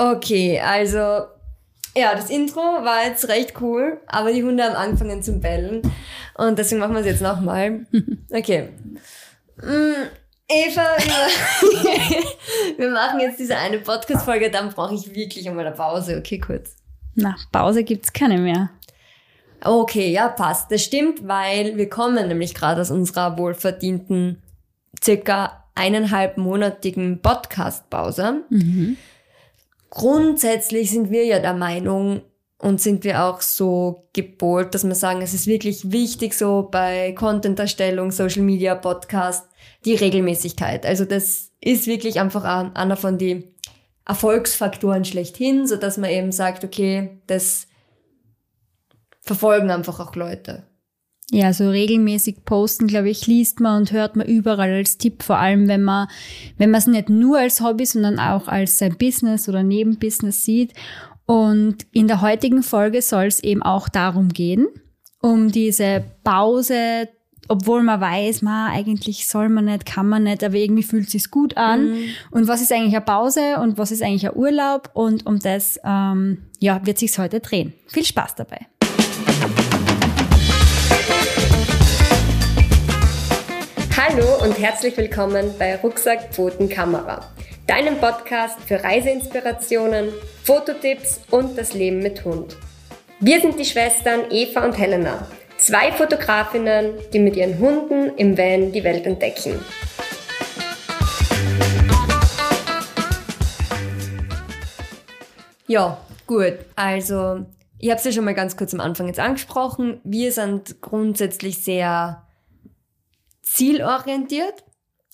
Okay, also ja, das Intro war jetzt recht cool, aber die Hunde haben angefangen zu bellen und deswegen machen wir es jetzt nochmal. Okay. Mm, Eva, wir machen jetzt diese eine Podcast-Folge, dann brauche ich wirklich einmal eine Pause. Okay, kurz. Na, Pause gibt's keine mehr. Okay, ja, passt. Das stimmt, weil wir kommen nämlich gerade aus unserer wohlverdienten circa eineinhalb monatigen Podcast-Pause. Mhm. Grundsätzlich sind wir ja der Meinung und sind wir auch so gebohrt, dass wir sagen, es ist wirklich wichtig so bei Content-Erstellung, Social Media, Podcast, die Regelmäßigkeit. Also das ist wirklich einfach einer von die Erfolgsfaktoren schlechthin, so dass man eben sagt, okay, das verfolgen einfach auch Leute. Ja, so regelmäßig posten, glaube ich, liest man und hört man überall als Tipp, vor allem wenn man, wenn man es nicht nur als Hobby, sondern auch als sein Business oder Nebenbusiness sieht. Und in der heutigen Folge soll es eben auch darum gehen, um diese Pause, obwohl man weiß, man eigentlich soll man nicht, kann man nicht, aber irgendwie fühlt es sich gut an. Mhm. Und was ist eigentlich eine Pause und was ist eigentlich ein Urlaub? Und um das ähm, ja, wird sich's heute drehen. Viel Spaß dabei. Hallo und herzlich willkommen bei Rucksack Pfoten Kamera, deinem Podcast für Reiseinspirationen, Fototipps und das Leben mit Hund. Wir sind die Schwestern Eva und Helena, zwei Fotografinnen, die mit ihren Hunden im Van die Welt entdecken. Ja, gut. Also, ich habe es ja schon mal ganz kurz am Anfang jetzt angesprochen. Wir sind grundsätzlich sehr zielorientiert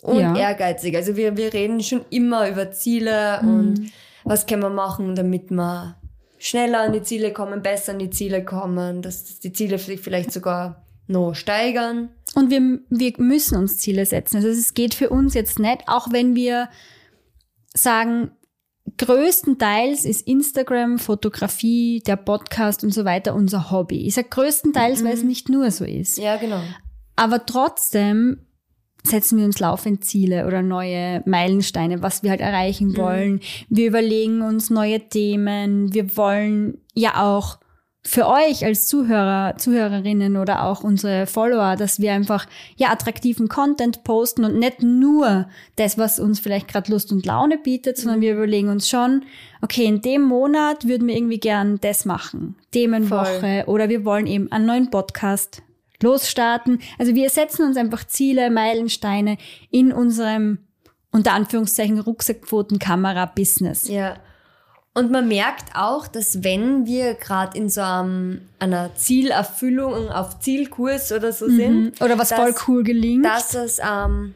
und ja. ehrgeizig. Also wir, wir reden schon immer über Ziele mhm. und was können wir machen, damit wir schneller an die Ziele kommen, besser an die Ziele kommen, dass die Ziele vielleicht sogar noch steigern. Und wir, wir müssen uns Ziele setzen. Also es geht für uns jetzt nicht, auch wenn wir sagen, größtenteils ist Instagram, Fotografie, der Podcast und so weiter unser Hobby. Ich sage größtenteils, mhm. weil es nicht nur so ist. Ja, genau. Aber trotzdem setzen wir uns laufend Ziele oder neue Meilensteine, was wir halt erreichen mhm. wollen. Wir überlegen uns neue Themen. Wir wollen ja auch für euch als Zuhörer, Zuhörerinnen oder auch unsere Follower, dass wir einfach ja attraktiven Content posten und nicht nur das, was uns vielleicht gerade Lust und Laune bietet, sondern mhm. wir überlegen uns schon, okay, in dem Monat würden wir irgendwie gern das machen, Themenwoche Voll. oder wir wollen eben einen neuen Podcast losstarten. Also wir setzen uns einfach Ziele, Meilensteine in unserem unter Anführungszeichen Rucksackquoten-Kamera-Business. Ja. Und man merkt auch, dass wenn wir gerade in so einem, einer Zielerfüllung auf Zielkurs oder so mhm. sind. Oder was dass, voll cool gelingt. Dass es ähm,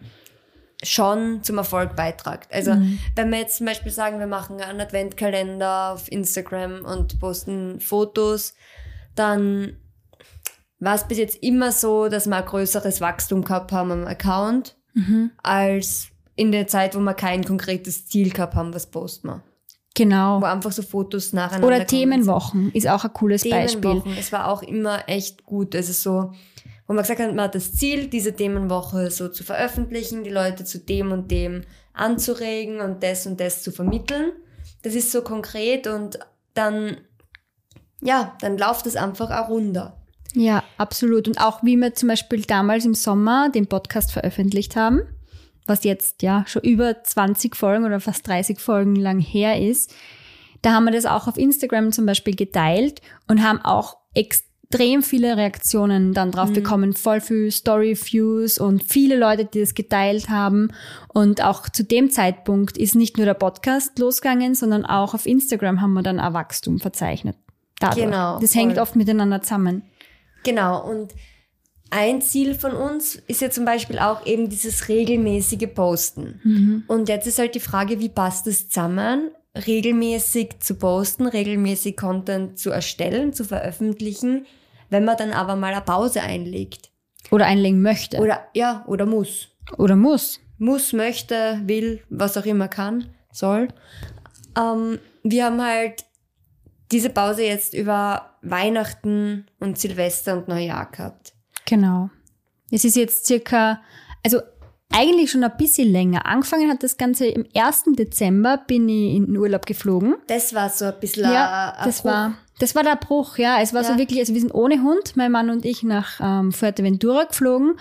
schon zum Erfolg beiträgt. Also mhm. wenn wir jetzt zum Beispiel sagen, wir machen einen Adventkalender auf Instagram und posten Fotos, dann war es bis jetzt immer so, dass wir ein größeres Wachstum gehabt haben am Account, mhm. als in der Zeit, wo wir kein konkretes Ziel gehabt haben, was posten wir. Genau. Wo einfach so Fotos nacheinander Oder Themenwochen ist auch ein cooles Beispiel. Es war auch immer echt gut. Also so, wo man gesagt hat, man hat das Ziel, diese Themenwoche so zu veröffentlichen, die Leute zu dem und dem anzuregen und das und das zu vermitteln. Das ist so konkret und dann, ja, dann läuft es einfach auch runter. Ja, absolut. Und auch wie wir zum Beispiel damals im Sommer den Podcast veröffentlicht haben, was jetzt ja schon über 20 Folgen oder fast 30 Folgen lang her ist, da haben wir das auch auf Instagram zum Beispiel geteilt und haben auch extrem viele Reaktionen dann drauf mhm. bekommen, voll viel Story-Views und viele Leute, die das geteilt haben. Und auch zu dem Zeitpunkt ist nicht nur der Podcast losgegangen, sondern auch auf Instagram haben wir dann ein Wachstum verzeichnet. Dadurch. Genau. Das hängt voll. oft miteinander zusammen. Genau, und ein Ziel von uns ist ja zum Beispiel auch eben dieses regelmäßige Posten. Mhm. Und jetzt ist halt die Frage, wie passt es zusammen, regelmäßig zu posten, regelmäßig Content zu erstellen, zu veröffentlichen, wenn man dann aber mal eine Pause einlegt. Oder einlegen möchte. Oder, ja, oder muss. Oder muss. Muss, möchte, will, was auch immer kann, soll. Ähm, wir haben halt diese Pause jetzt über Weihnachten und Silvester und Neujahr gehabt. Genau. Es ist jetzt circa, also eigentlich schon ein bisschen länger. Angefangen hat das Ganze im 1. Dezember bin ich in den Urlaub geflogen. Das war so ein bisschen Ja, ein das Bruch. war, das war der Bruch, ja. Es war so Ja. wirklich, also wir sind ohne Hund, mein Mann und ich nach ähm, Fuerteventura geflogen.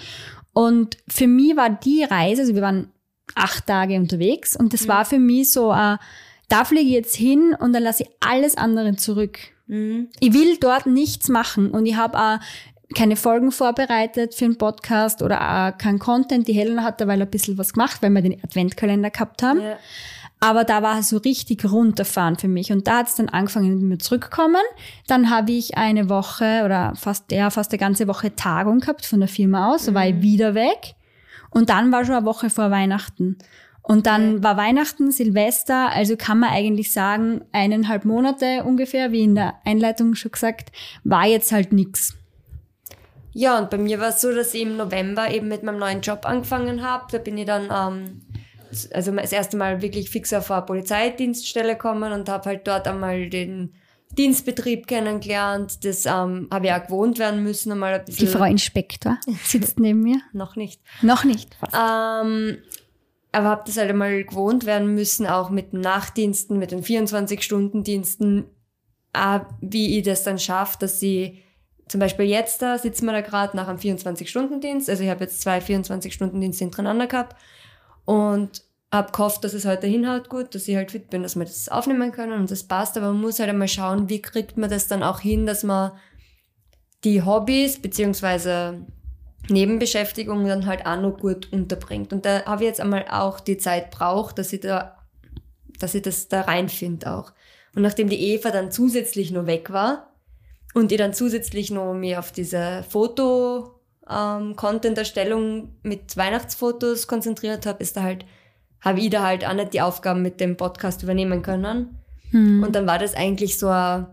Und für mich war die Reise, also wir waren acht Tage unterwegs und Mhm. das war für mich so, äh, da fliege ich jetzt hin und dann lasse ich alles andere zurück. Mhm. Ich will dort nichts machen und ich habe auch keine Folgen vorbereitet für einen Podcast oder auch keinen Content. Die Helena hat dabei ein bisschen was gemacht, weil wir den Adventkalender gehabt haben. Ja. Aber da war es so richtig runterfahren für mich. Und da hat es dann angefangen mit mir zurückkommen. Dann habe ich eine Woche oder fast, ja, fast eine ganze Woche Tagung gehabt von der Firma aus. Da war ich wieder weg. Und dann war schon eine Woche vor Weihnachten. Und dann war Weihnachten, Silvester, also kann man eigentlich sagen, eineinhalb Monate ungefähr, wie in der Einleitung schon gesagt, war jetzt halt nix. Ja, und bei mir war es so, dass ich im November eben mit meinem neuen Job angefangen habe. Da bin ich dann, ähm, also das erste Mal wirklich fix auf eine Polizeidienststelle gekommen und habe halt dort einmal den Dienstbetrieb kennengelernt. Das ähm, habe ich auch gewohnt werden müssen, einmal ein. Die Frau Inspektor sitzt neben mir. Noch nicht. Noch nicht. Ähm, aber habe das halt einmal gewohnt werden müssen, auch mit den Nachtdiensten, mit den 24-Stunden-Diensten, äh, wie ich das dann schaffe, dass sie zum Beispiel jetzt da sitzen wir da gerade nach einem 24-Stunden-Dienst, also ich habe jetzt zwei 24-Stunden-Dienste hintereinander gehabt und habe gehofft, dass es heute hinhaut gut, dass ich halt fit bin, dass wir das aufnehmen können und das passt, aber man muss halt einmal schauen, wie kriegt man das dann auch hin, dass man die Hobbys beziehungsweise Nebenbeschäftigung dann halt auch noch gut unterbringt. Und da habe ich jetzt einmal auch die Zeit braucht, dass ich da, dass ich das da reinfinde auch. Und nachdem die Eva dann zusätzlich noch weg war und ich dann zusätzlich noch mir auf diese Foto ähm, Content-Erstellung mit Weihnachtsfotos konzentriert habe, ist da halt, habe ich da halt auch nicht die Aufgaben mit dem Podcast übernehmen können. Hm. Und dann war das eigentlich so ein,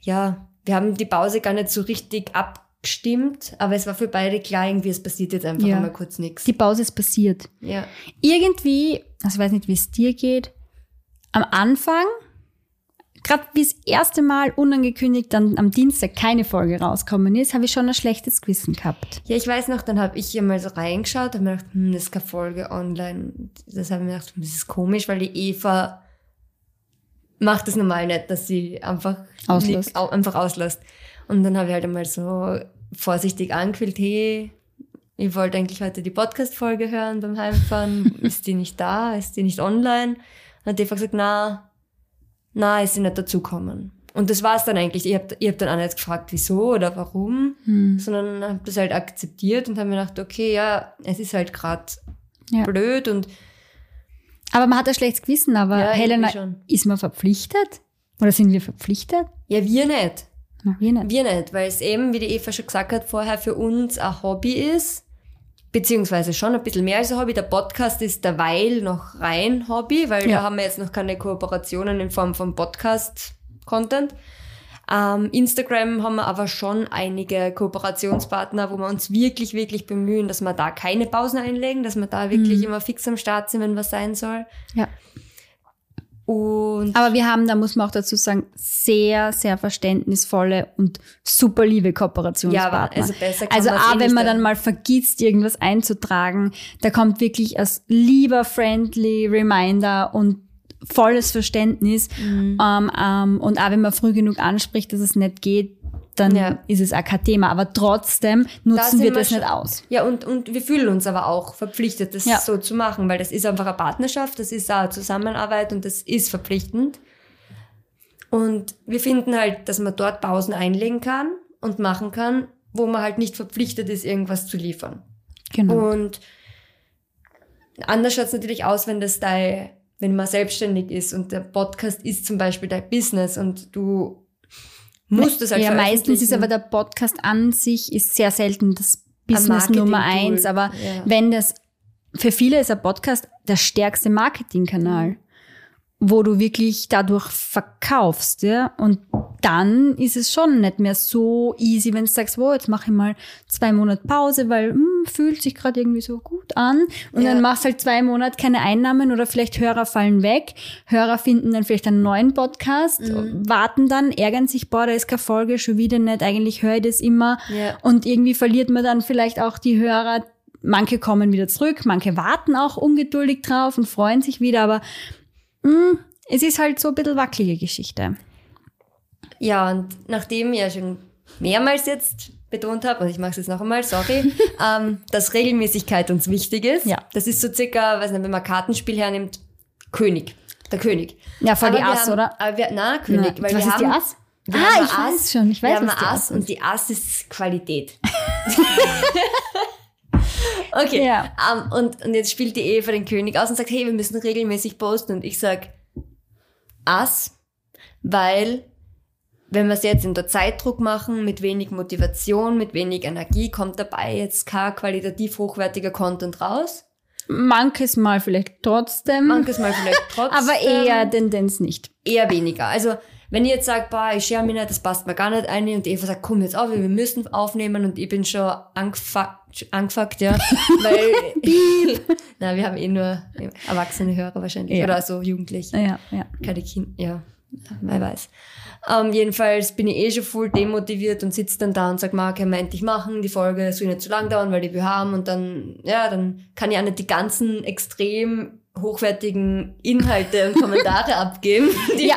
ja, wir haben die Pause gar nicht so richtig abgestimmt, aber es war für beide klar, irgendwie, es passiert jetzt einfach Ja. einmal kurz nichts. Die Pause ist passiert. Ja. irgendwie, also ich weiß nicht, wie es dir geht, am Anfang, gerade wie das erste Mal unangekündigt dann am Dienstag keine Folge rauskommen ist, habe ich schon ein schlechtes Gewissen gehabt. Ja, ich weiß noch, dann habe ich hier mal so reingeschaut und mir gedacht, hm, das ist keine Folge online. Das habe ich mir gedacht, hm, das ist komisch, weil die Eva macht das normal nicht, dass sie einfach nicht- einfach auslässt. Und dann habe ich halt einmal so vorsichtig angequillt, hey, ich wollte eigentlich heute die Podcast-Folge hören beim Heimfahren. ist die nicht da? Ist die nicht online? Dann hat die Eva gesagt, na, na, ist sie nicht dazukommen. Und das war es dann eigentlich. Ich habe ich hab dann auch nicht gefragt, wieso oder warum, Hm. sondern habe das halt akzeptiert und habe mir gedacht, okay, ja, es ist halt gerade Ja. blöd und Aber man hat ein schlechtes Gewissen, aber Ja, Helena, ist man verpflichtet? Oder sind wir verpflichtet? ja, wir nicht. Na, wir nicht. Wir nicht, weil es eben, wie die Eva schon gesagt hat, vorher für uns ein Hobby ist, beziehungsweise schon ein bisschen mehr als ein Hobby. Der Podcast ist derweil noch rein Hobby, weil Ja. da haben wir jetzt noch keine Kooperationen in Form von Podcast-Content. Ähm, Instagram haben wir aber schon einige Kooperationspartner, wo wir uns wirklich, wirklich bemühen, dass wir da keine Pausen einlegen, dass wir da wirklich immer fix am Start sind, wenn was sein soll. Ja. Und Aber wir haben, da muss man auch dazu sagen, sehr, sehr verständnisvolle und super liebe ja, Kooperationspartner. aber also besser kann Also auch eh wenn man dann mal vergisst, irgendwas einzutragen, da kommt wirklich als lieber friendly Reminder und volles Verständnis. Mhm. Ähm, ähm, und auch wenn man früh genug anspricht, dass es nicht geht, dann Ja. ist es auch kein Thema. Aber trotzdem nutzen sind wir wir das schon- nicht aus. Ja, und, und wir fühlen uns aber auch verpflichtet, das Ja. so zu machen, weil das ist einfach eine Partnerschaft, das ist auch eine Zusammenarbeit und das ist verpflichtend. Und wir finden halt, dass man dort Pausen einlegen kann und machen kann, wo man halt nicht verpflichtet ist, irgendwas zu liefern. Genau. Und anders schaut es natürlich aus, wenn das dein, wenn man selbstständig ist und der Podcast ist zum Beispiel dein Business und du musst es halt ja, meistens ist aber der Podcast an sich ist sehr selten das Business Nummer eins. Aber Ja. wenn das, für viele ist ein Podcast der stärkste Marketingkanal, wo du wirklich dadurch verkaufst, ja. Und dann ist es schon nicht mehr so easy, wenn du sagst, wow, jetzt mache ich mal zwei Monate Pause, weil hm, fühlt sich gerade irgendwie so gut an. Und Ja. dann machst halt zwei Monate keine Einnahmen oder vielleicht Hörer fallen weg. Hörer finden dann vielleicht einen neuen Podcast, Mhm. warten dann, ärgern sich, boah, da ist keine Folge, schon wieder nicht. Eigentlich höre ich das immer. Ja. Und irgendwie verliert man dann vielleicht auch die Hörer, manche kommen wieder zurück, manche warten auch ungeduldig drauf und freuen sich wieder, aber mh, es ist halt so ein bisschen wackelige Geschichte. Ja, und nachdem ich ja schon mehrmals jetzt betont habe, und ich mache es jetzt noch einmal, sorry, ähm, dass Regelmäßigkeit uns wichtig ist. Ja. Das ist so circa, weiß nicht, wenn man Kartenspiel hernimmt, König. Der König. Ja, vor die Ass, haben, oder? Aber wir, na, König. Na, weil was wir ist haben, die Ass? Wir Ah, ich ein weiß schon, ich weiß, wir haben was Ass Ass und die Ass ist Qualität. okay. Ja. Ähm, und, und jetzt spielt die Eva den König aus und sagt, hey, wir müssen regelmäßig posten. Und ich sag Ass, weil wenn wir es jetzt unter Zeitdruck machen, mit wenig Motivation, mit wenig Energie, kommt dabei jetzt kein qualitativ hochwertiger Content raus. Manches Mal vielleicht trotzdem, Manches Mal vielleicht trotzdem. aber eher Tendenz nicht. eher weniger. Also wenn ihr jetzt sagt, boah, ich schere mich nicht, das passt mir gar nicht ein und Eva sagt, komm jetzt auf, wir müssen aufnehmen und ich bin schon angefuckt, angefuckt ja, weil, na, wir haben eh nur erwachsene Hörer wahrscheinlich Ja. oder so Jugendliche, Ja, ja. keine Kinder, ja, wer weiß. Ähm, jedenfalls bin ich eh schon voll demotiviert und sitze dann da und sag, Marc, er meint, ich machen, die Folge soll nicht zu lang dauern, weil die wir haben und dann, ja, dann kann ich auch nicht die ganzen extrem hochwertigen Inhalte und Kommentare abgeben. Die, Ja,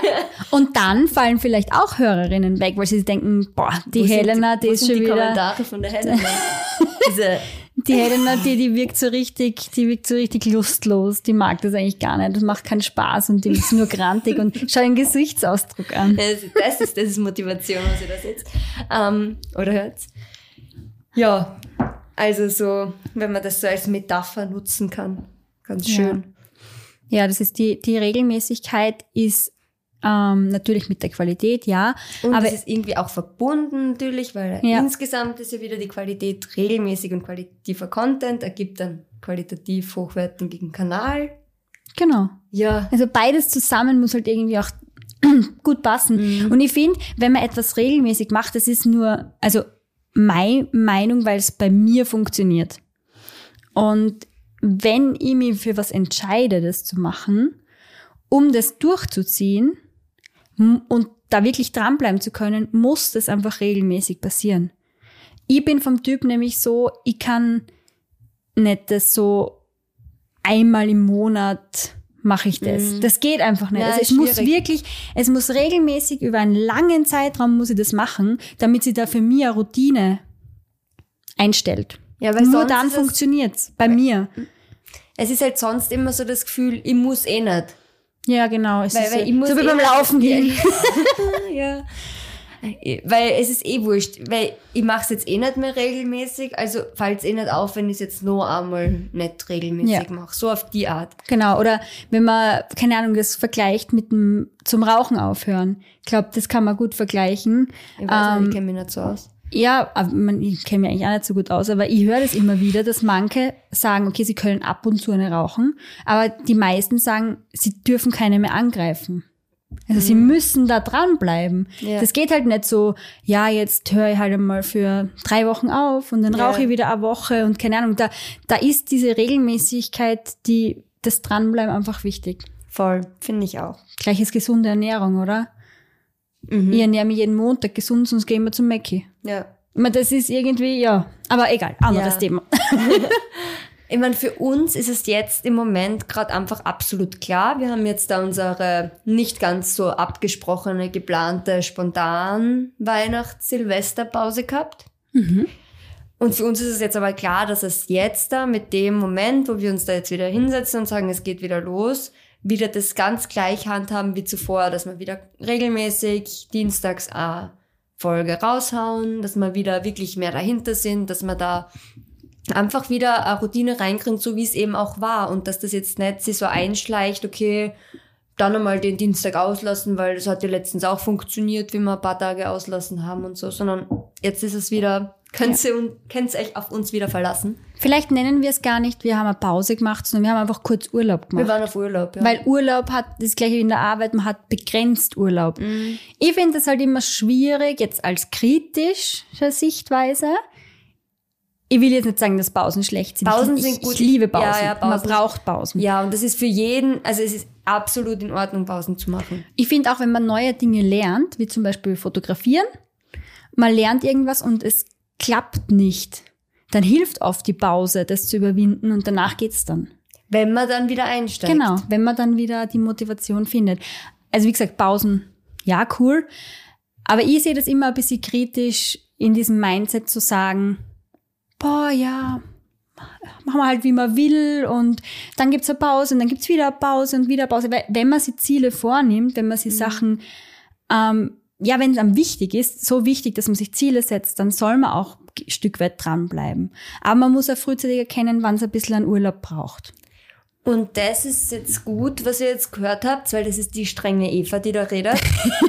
und dann fallen vielleicht auch Hörerinnen weg, weil sie denken, boah, die Wo Helena, die wo ist schon die wieder, Kommentare von der Helena. Diese, die Helena, die, die wirkt so richtig, die wirkt so richtig lustlos, die mag das eigentlich gar nicht, das macht keinen Spaß und die ist nur grantig und schau den Gesichtsausdruck an. das, das, ist, das ist Motivation, was ihr da seht. Ähm, oder hört's? Ja, also so, wenn man das so als Metapher nutzen kann. Ganz Ja. schön. Ja, das ist die, die Regelmäßigkeit ist ähm, natürlich mit der Qualität, ja, Und aber es ist irgendwie auch verbunden natürlich, weil Ja. insgesamt ist ja wieder die Qualität regelmäßig und qualitativer Content ergibt dann qualitativ hochwertigen Kanal. genau. Ja, Also beides zusammen muss halt irgendwie auch gut passen. Und ich finde, wenn man etwas regelmäßig macht, das ist nur, also meine Meinung, weil es bei mir funktioniert. Und wenn ich mich für was entscheide, das zu machen, um das durchzuziehen und da wirklich dranbleiben zu können, muss das einfach regelmäßig passieren. Ich bin vom Typ nämlich so, ich kann nicht das so einmal im Monat mache ich das. Das geht einfach nicht. Ja, also es ist muss schwierig. wirklich, es muss regelmäßig über einen langen Zeitraum muss ich das machen, damit sie da für mich eine Routine einstellt. Ja, weil Nur dann ist es- funktioniert's bei mir. es ist halt sonst immer so das Gefühl, ich muss eh nicht. Ja, genau. Es Weil- ist weil so, ich muss so wie eh beim Laufen gehen. ja. Weil es ist eh wurscht, weil ich mache es jetzt eh nicht mehr regelmäßig, also fällt es eh nicht auf, wenn ich es jetzt noch einmal nicht regelmäßig Ja. mache. So auf die Art. Genau, oder wenn man, keine Ahnung, das vergleicht mit dem zum Rauchen aufhören. Ich glaube, das kann man gut vergleichen. Ich weiß Ähm, nicht, ich kenne mich nicht so aus. Ja, man, ich kenne mich eigentlich auch nicht so gut aus, aber ich höre das immer wieder, dass manche sagen, okay, sie können ab und zu eine rauchen, aber die meisten sagen, sie dürfen keine mehr angreifen. Also sie müssen da dranbleiben. Ja. Das geht halt nicht so, ja, jetzt höre ich halt einmal für drei Wochen auf und dann Ja. rauche ich wieder eine Woche und keine Ahnung. Da, da ist diese Regelmäßigkeit, die, das Dranbleiben einfach wichtig. Voll, finde ich auch. Gleiches gesunde Ernährung, oder? Mhm. Ich ernähre mich jeden Montag gesund, sonst gehen wir zum Mäcki. Ja. Ich meine, das ist irgendwie, ja. Aber egal, anderes Ja. Thema. Ich meine, für uns ist es jetzt im Moment gerade einfach absolut klar. Wir haben jetzt da unsere nicht ganz so abgesprochene, geplante, spontan Weihnachts-Silvesterpause gehabt. Und für uns ist es jetzt aber klar, dass es jetzt da mit dem Moment, wo wir uns da jetzt wieder hinsetzen und sagen, es geht wieder los, wieder das ganz gleich handhaben wie zuvor, dass wir wieder regelmäßig dienstags eine Folge raushauen, dass wir wieder wirklich mehr dahinter sind, dass wir da einfach wieder eine Routine reinkriegen, so wie es eben auch war. Und dass das jetzt nicht sich so einschleicht, okay, dann einmal den Dienstag auslassen, weil das hat ja letztens auch funktioniert, wie wir ein paar Tage auslassen haben und so, sondern jetzt ist es wieder, könnt ihr, ihr euch auf uns wieder verlassen. Vielleicht nennen wir es gar nicht, wir haben eine Pause gemacht, sondern wir haben einfach kurz Urlaub Wir gemacht. waren auf Urlaub, ja. Weil Urlaub hat das gleiche wie in der Arbeit, man hat begrenzt Urlaub. Mhm. Ich finde das halt immer schwierig, jetzt als kritische Sichtweise. Ich will jetzt nicht sagen, dass Pausen schlecht sind. Pausen ich, sind gut. Ich liebe Pausen. Ja, ja, Man Pausen- braucht Pausen. ja, und das ist für jeden, also es ist absolut in Ordnung, Pausen zu machen. Ich finde auch, wenn man neue Dinge lernt, wie zum Beispiel fotografieren, man lernt irgendwas und es klappt nicht, dann hilft oft die Pause, das zu überwinden und danach geht's dann. Wenn man dann wieder einsteigt. Genau, wenn man dann wieder die Motivation findet. Also wie gesagt, Pausen, ja, cool. Aber ich sehe das immer ein bisschen kritisch in diesem Mindset zu sagen, boah, ja, machen wir halt, wie man will und dann gibt's eine Pause und dann gibt's wieder eine Pause und wieder eine Pause. Weil wenn man sich Ziele vornimmt, wenn man sich mhm. Sachen, ähm, ja, wenn es einem wichtig ist, so wichtig, dass man sich Ziele setzt, dann soll man auch Stück weit dranbleiben. Aber man muss auch frühzeitig erkennen, wann es ein bisschen an Urlaub braucht. Und das ist jetzt gut, was ihr jetzt gehört habt, weil das ist die strenge Eva, die da redet,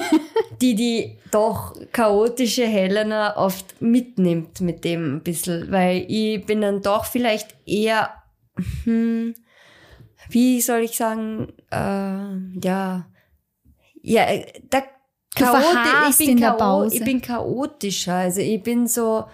die die doch chaotische Helena oft mitnimmt mit dem ein bisschen, weil ich bin dann doch vielleicht eher, hm, wie soll ich sagen, äh, ja, ja, da, chaotisch, ich bin, Chao ich bin chaotischer, also ich bin so,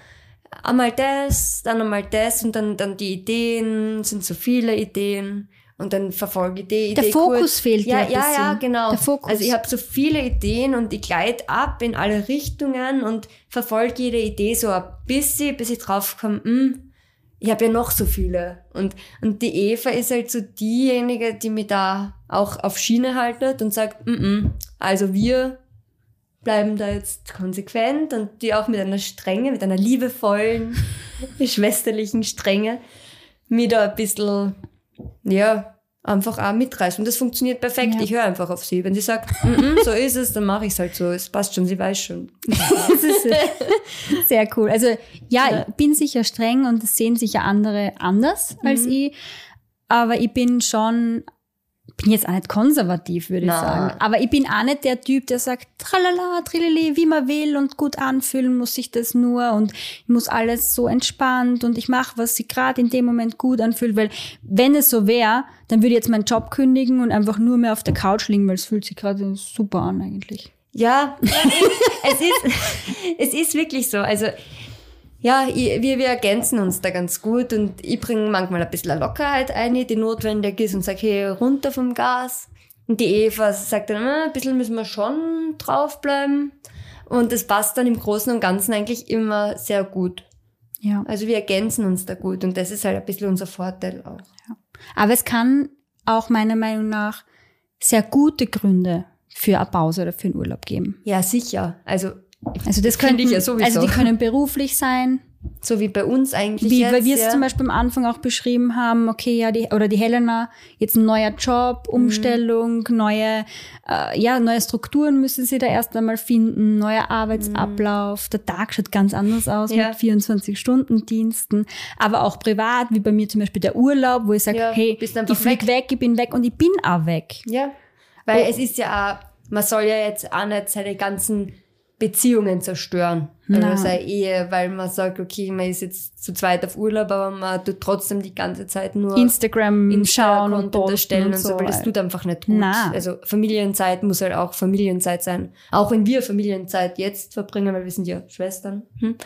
einmal das, dann einmal das und dann, dann die Ideen, sind so viele Ideen und dann verfolge ich die Idee. Der Fokus kurz. fehlt ja. Ja, ja, ja, genau. Der Fokus. Also ich habe so viele Ideen und ich gleite ab in alle Richtungen und verfolge jede Idee so ein bisschen, bis ich draufkomme, hm, ich habe ja noch so viele. Und, und die Eva ist halt so diejenige, die mich da auch auf Schiene haltet und sagt, mm -mm, also wir bleiben da jetzt konsequent und die auch mit einer Strenge, mit einer liebevollen, schwesterlichen Strenge, mir da ein bisschen, ja, einfach auch mitreißen. Und das funktioniert perfekt. Ja. Ich höre einfach auf sie. Wenn sie sagt, mm -mm, so ist es, dann mache ich es halt so. Es passt schon, sie weiß schon. sehr cool. Also ja, ja, ich bin sicher streng und das sehen sicher andere anders mhm. als ich. Aber ich bin schon bin jetzt auch nicht konservativ, würde ich sagen. Aber ich bin auch nicht der Typ, der sagt, tralala, trilili, wie man will und gut anfühlen muss sich das nur und ich muss alles so entspannt und ich mache, was sich gerade in dem Moment gut anfühlt, weil wenn es so wäre, dann würde ich jetzt meinen Job kündigen und einfach nur mehr auf der Couch liegen, weil es fühlt sich gerade super an eigentlich. Ja, es ist, es ist wirklich so. Also ja, ich, wir, wir ergänzen uns da ganz gut und ich bringe manchmal ein bisschen Lockerheit ein, die notwendig ist und sage, hey, runter vom Gas. Und die Eva sagt dann, ah, ein bisschen müssen wir schon draufbleiben. Und das passt dann im Großen und Ganzen eigentlich immer sehr gut. Ja. Also wir ergänzen uns da gut und das ist halt ein bisschen unser Vorteil auch. Ja. Aber es kann auch meiner Meinung nach sehr gute Gründe für eine Pause oder für einen Urlaub geben. Ja, sicher. Also also das könnte ich ja sowieso. Also die können beruflich sein. So wie bei uns eigentlich. Wie, jetzt, weil wir es ja. zum Beispiel am Anfang auch beschrieben haben, okay, ja, die, oder die Helena, jetzt ein neuer Job, mhm. Umstellung, mhm. neue, äh, ja, neue Strukturen müssen sie da erst einmal finden, neuer Arbeitsablauf. Mhm. Der Tag schaut ganz anders aus ja. mit 24-Stunden-Diensten. Aber auch privat, wie bei mir zum Beispiel der Urlaub, wo ich sage, ja, hey, ich flieg weg. weg, ich bin weg und ich bin auch weg. Ja. Weil oh. es ist ja auch, man soll ja jetzt auch nicht seine ganzen Beziehungen zerstören. Also seine Ehe, weil man sagt, okay, man ist jetzt zu zweit auf Urlaub, aber man tut trotzdem die ganze Zeit nur Instagram, Instagram schauen und erstellen und, und so, weil das tut einfach nicht gut. Nein. Also Familienzeit muss halt auch Familienzeit sein. Auch wenn wir Familienzeit jetzt verbringen, weil wir sind ja Schwestern. Hm?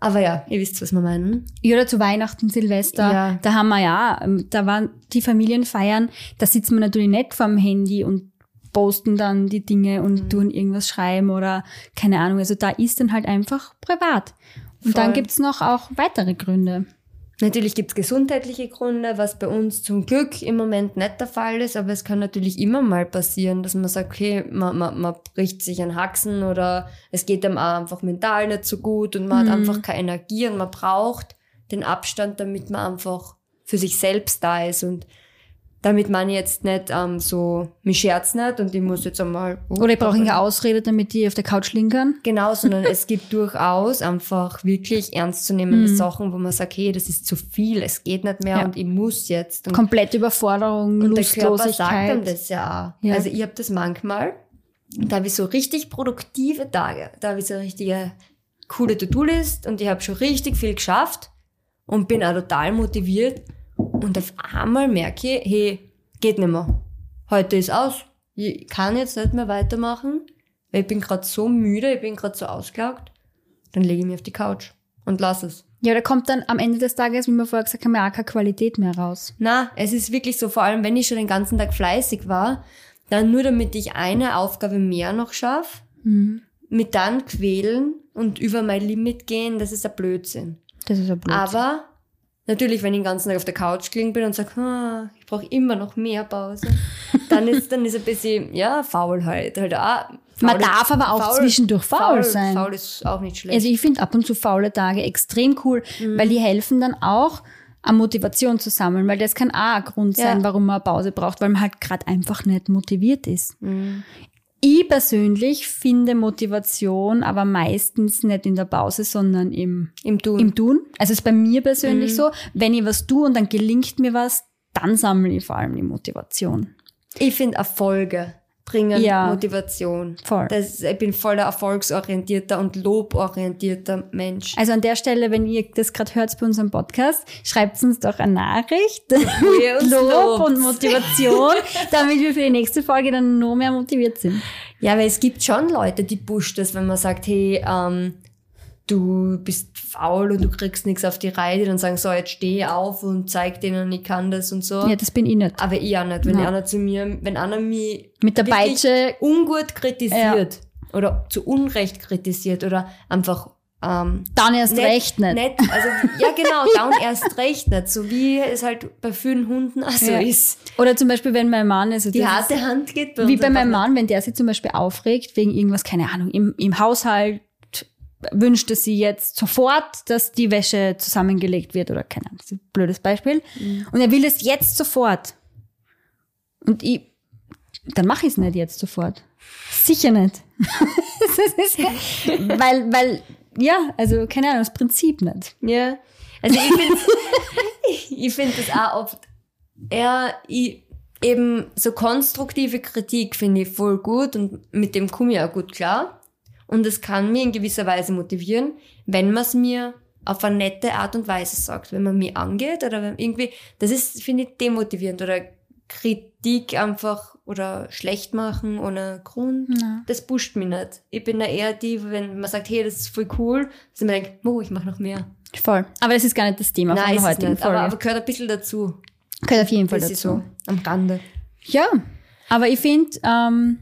Aber ja, ihr wisst, was wir meinen. Ja, oder zu Weihnachten, Silvester, ja. da haben wir ja, da waren die Familienfeiern, da sitzt man natürlich nicht vorm Handy und posten dann die Dinge und mhm. tun irgendwas schreiben oder keine Ahnung. Also da ist dann halt einfach privat. Und Voll. dann gibt's noch auch weitere Gründe. Natürlich gibt's gesundheitliche Gründe, was bei uns zum Glück im Moment nicht der Fall ist, aber es kann natürlich immer mal passieren, dass man sagt, okay, man, man, man bricht sich ein Haxen oder es geht einem auch einfach mental nicht so gut und man mhm. hat einfach keine Energie und man braucht den Abstand, damit man einfach für sich selbst da ist. Und damit man jetzt nicht ähm, so, mich scherzt nicht und ich muss jetzt einmal... Oh, Oder ich brauche eine Ausrede, damit die auf der Couch liegen kann. Genau, sondern es gibt durchaus einfach wirklich ernstzunehmende mhm. Sachen, wo man sagt, hey, das ist zu viel, es geht nicht mehr ja. und ich muss jetzt. Und, Komplette Überforderung, und Lustlosigkeit. Der Körper sagt dann das ja auch. Ja. Also ich habe das manchmal, da habe ich so richtig produktive Tage, da habe ich so eine richtige coole To-Do-List und ich habe schon richtig viel geschafft und bin auch total motiviert und auf einmal merke ich, hey, geht nicht mehr. Heute ist aus. Ich kann jetzt nicht mehr weitermachen, weil ich bin gerade so müde, ich bin gerade so ausgelaugt. Dann lege ich mich auf die Couch und lass es. Ja, da kommt dann am Ende des Tages, wie wir vorher gesagt haben, auch keine Qualität mehr raus. Na, es ist wirklich so, vor allem wenn ich schon den ganzen Tag fleißig war, dann nur damit ich eine Aufgabe mehr noch schaffe, mhm. mit dann quälen und über mein Limit gehen, das ist ein Blödsinn. Das ist ja blöd. Aber natürlich, wenn ich den ganzen Tag auf der Couch gelegen bin und sage, ah, ich brauche immer noch mehr Pause, dann ist dann ist ein bisschen, ja, Faulheit. Halt Man faul- darf aber auch zwischendurch faul sein. Faul ist auch nicht schlecht. Also ich finde ab und zu faule Tage extrem cool, Mhm. weil die helfen dann auch, an Motivation zu sammeln, weil das kann auch ein Grund Ja. sein, warum man eine Pause braucht, weil man halt gerade einfach nicht motiviert ist. Mhm. Ich persönlich finde Motivation aber meistens nicht in der Pause, sondern im, Im Tun. im Tun. Also ist bei mir Mhm. persönlich so, wenn ich was tue und dann gelingt mir was, dann sammle ich vor allem die Motivation. ich finde Erfolge bringen Ja. Motivation. Voll. Das, ich bin voller erfolgsorientierter und loborientierter Mensch. Also an der Stelle, wenn ihr das gerade hört bei unserem Podcast, schreibt uns doch eine Nachricht. uns Lob lobt. und Motivation, damit wir für die nächste Folge dann noch mehr motiviert sind. Ja, weil es gibt schon Leute, die pusht das, wenn man sagt, hey, ähm, du bist faul und du kriegst nichts auf die Reihe, die dann sagen, so, jetzt steh auf und zeig denen, ich kann das und so. Ja, das bin ich nicht. Aber ich auch nicht. Wenn Nein. einer zu mir, wenn einer mich Mit der Peitsche, ungut kritisiert oder zu Unrecht kritisiert oder einfach ähm, dann erst recht nicht. also ja genau, down erst recht nicht, so wie es halt bei vielen Hunden auch so Ja. ist. Oder zum Beispiel, wenn mein Mann, also Die harte Hand geht bei wie bei meinem Mann, wenn der sich zum Beispiel aufregt wegen irgendwas, keine Ahnung, im, im Haushalt wünscht er sie jetzt sofort, dass die Wäsche zusammengelegt wird oder keine Ahnung, das ist ein blödes Beispiel. Mhm. Und er will es jetzt sofort. Und ich, dann mache ich es nicht jetzt sofort. Sicher nicht. Ist, weil, weil, ja, also keine Ahnung, das Prinzip nicht. Ja. Also ich finde ich find das auch oft eher ich, eben so konstruktive Kritik finde ich voll gut und mit dem komme ich auch gut klar. Und es kann mir in gewisser Weise motivieren, wenn man es mir auf eine nette Art und Weise sagt, wenn man mich angeht oder wenn irgendwie, das ist, finde ich, demotivierend oder Kritik einfach oder schlecht machen ohne Grund. Ja. Das pusht mich nicht. Ich bin da eher die, wenn man sagt, hey, das ist voll cool, dass ich mir denke, oh, ich mache noch mehr. Voll. Aber das ist gar nicht das Thema Nein, von der heutigen nicht. Folge. Aber, aber gehört ein bisschen dazu. Gehört auf jeden Fall Das dazu. so am Rande. Ja, aber ich finde, ähm,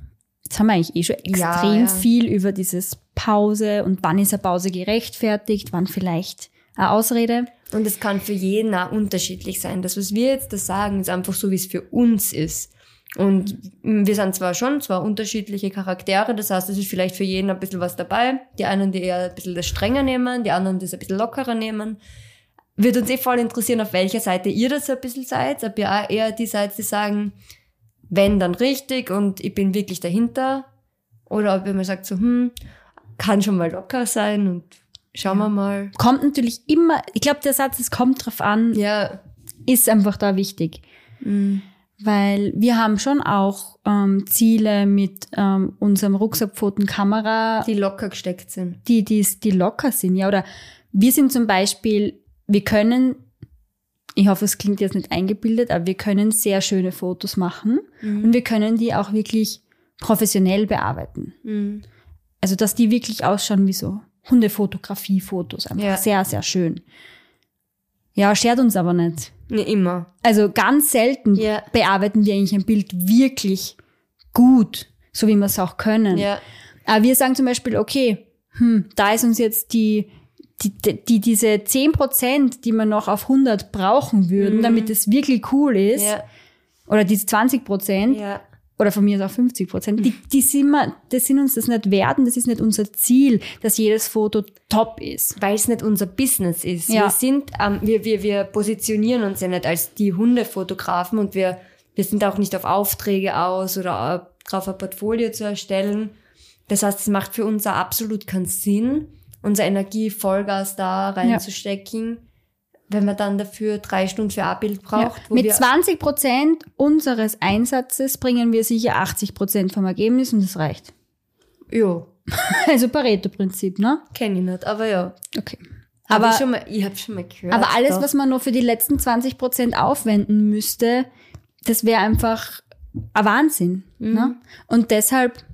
jetzt haben wir eigentlich eh schon Ja, extrem ja. viel über dieses Pause und wann ist eine Pause gerechtfertigt, wann vielleicht eine Ausrede. Und es kann für jeden auch unterschiedlich sein. Das, was wir jetzt da sagen, ist einfach so, wie es für uns ist. Und wir sind zwar schon zwar unterschiedliche Charaktere, das heißt, es ist vielleicht für jeden ein bisschen was dabei. Die einen, die eher ein bisschen das strenger nehmen, die anderen, die es ein bisschen lockerer nehmen. Wird uns eh voll interessieren, auf welcher Seite ihr das so ein bisschen seid. Ob ihr auch eher die seid, die sagen, wenn, dann richtig und ich bin wirklich dahinter. Oder ob ihr mal sagt so, hm, kann schon mal locker sein und schauen wir mal. Kommt natürlich immer, ich glaube, der Satz, es kommt drauf an, Ja, ist einfach da wichtig. mm, Weil wir haben schon auch ähm, Ziele mit ähm, unserem Rucksackpfotenkamera, die locker gesteckt sind. die, die, die locker sind, ja. Oder wir sind zum Beispiel, wir können, ich hoffe, es klingt jetzt nicht eingebildet, aber wir können sehr schöne Fotos machen und wir können die auch wirklich professionell bearbeiten. Mhm. Also, dass die wirklich ausschauen wie so Hundefotografie-Fotos. Einfach Ja. sehr, sehr schön. Ja, schert uns aber nicht. Nee, immer. Also ganz selten Ja. bearbeiten wir eigentlich ein Bild wirklich gut, so wie wir es auch können. Ja. Aber wir sagen zum Beispiel, okay, hm, da ist uns jetzt die, die, die diese 10 Prozent, die wir noch auf 100 brauchen würden, damit es wirklich cool ist, Mhm. Ja. oder diese 20 Prozent, Ja. oder von mir ist auch 50 Prozent, die, die sind, wir, das sind uns das nicht wert und das ist nicht unser Ziel, dass jedes Foto top ist. Weil es nicht unser Business ist. Ja. Wir sind, ähm, wir, wir, wir positionieren uns ja nicht als die Hundefotografen und wir, wir sind auch nicht auf Aufträge aus oder äh, drauf ein Portfolio zu erstellen. Das heißt, es macht für uns auch absolut keinen Sinn, unsere Energie Vollgas da reinzustecken, wenn man dann dafür drei Stunden für ein Bild Ja. braucht. wo Mit wir, 20 Prozent unseres Einsatzes bringen wir sicher 80 Prozent vom Ergebnis und das reicht. ja, Also Pareto-Prinzip, ne? kenne ich nicht, aber ja. Okay. Hab Aber, ich, schon mal, ich habe schon mal gehört. aber alles, doch. was man nur für die letzten 20 Prozent aufwenden müsste, das wäre einfach ein Wahnsinn. Mhm. Ne? Und deshalb,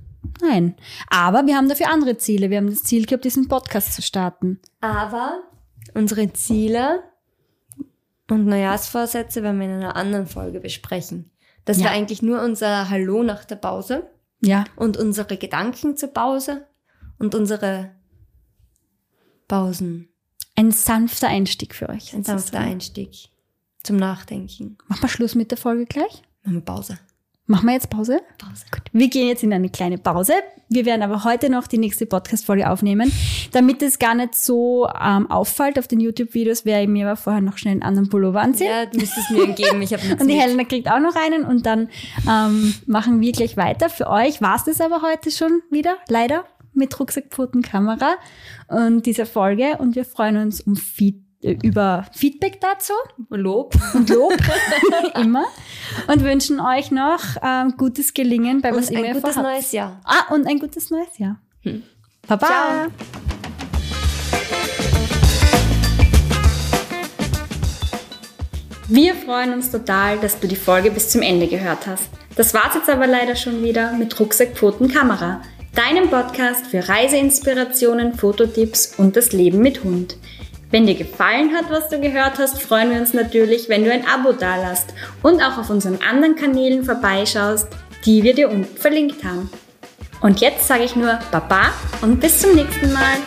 nein. Aber wir haben dafür andere Ziele. Wir haben das Ziel gehabt, diesen Podcast zu starten. Aber unsere Ziele und Neujahrsvorsätze werden wir in einer anderen Folge besprechen. Das Ja. war eigentlich nur unser Hallo nach der Pause Ja, und unsere Gedanken zur Pause und unsere Pausen. ein sanfter Einstieg für euch. Ein sanfter Einstieg zum Nachdenken. Machen wir Schluss mit der Folge gleich? Machen wir Pause. Machen wir jetzt Pause? Pause. Gut. Wir gehen jetzt in eine kleine Pause. Wir werden aber heute noch die nächste Podcast-Folge aufnehmen. Damit es gar nicht so ähm, auffällt auf den YouTube-Videos, werde ich mir aber vorher noch schnell einen anderen Pullover anziehen. Ja, du müsstest mir entgeben. Ich habe Und die Helena kriegt auch noch einen und dann ähm, machen wir gleich weiter. Für euch war es das aber heute schon wieder, leider, mit Rucksackpfotenkamera und dieser Folge. Und wir freuen uns um Feedback über Feedback dazu. Lob. Und Lob. immer. Und wünschen euch noch ähm, gutes Gelingen bei was und immer ein ihr gutes vorhabt. neues Jahr. Ah, und ein gutes neues Jahr. Hm. Baba. Ciao. Wir freuen uns total, dass du die Folge bis zum Ende gehört hast. Das war's jetzt aber leider schon wieder mit Rucksack, Pfoten, Kamera, deinem Podcast für Reiseinspirationen, Fototipps und das Leben mit Hund. Wenn dir gefallen hat, was du gehört hast, freuen wir uns natürlich, wenn du ein Abo dalasst und auch auf unseren anderen Kanälen vorbeischaust, die wir dir unten verlinkt haben. Und jetzt sage ich nur Baba und bis zum nächsten Mal.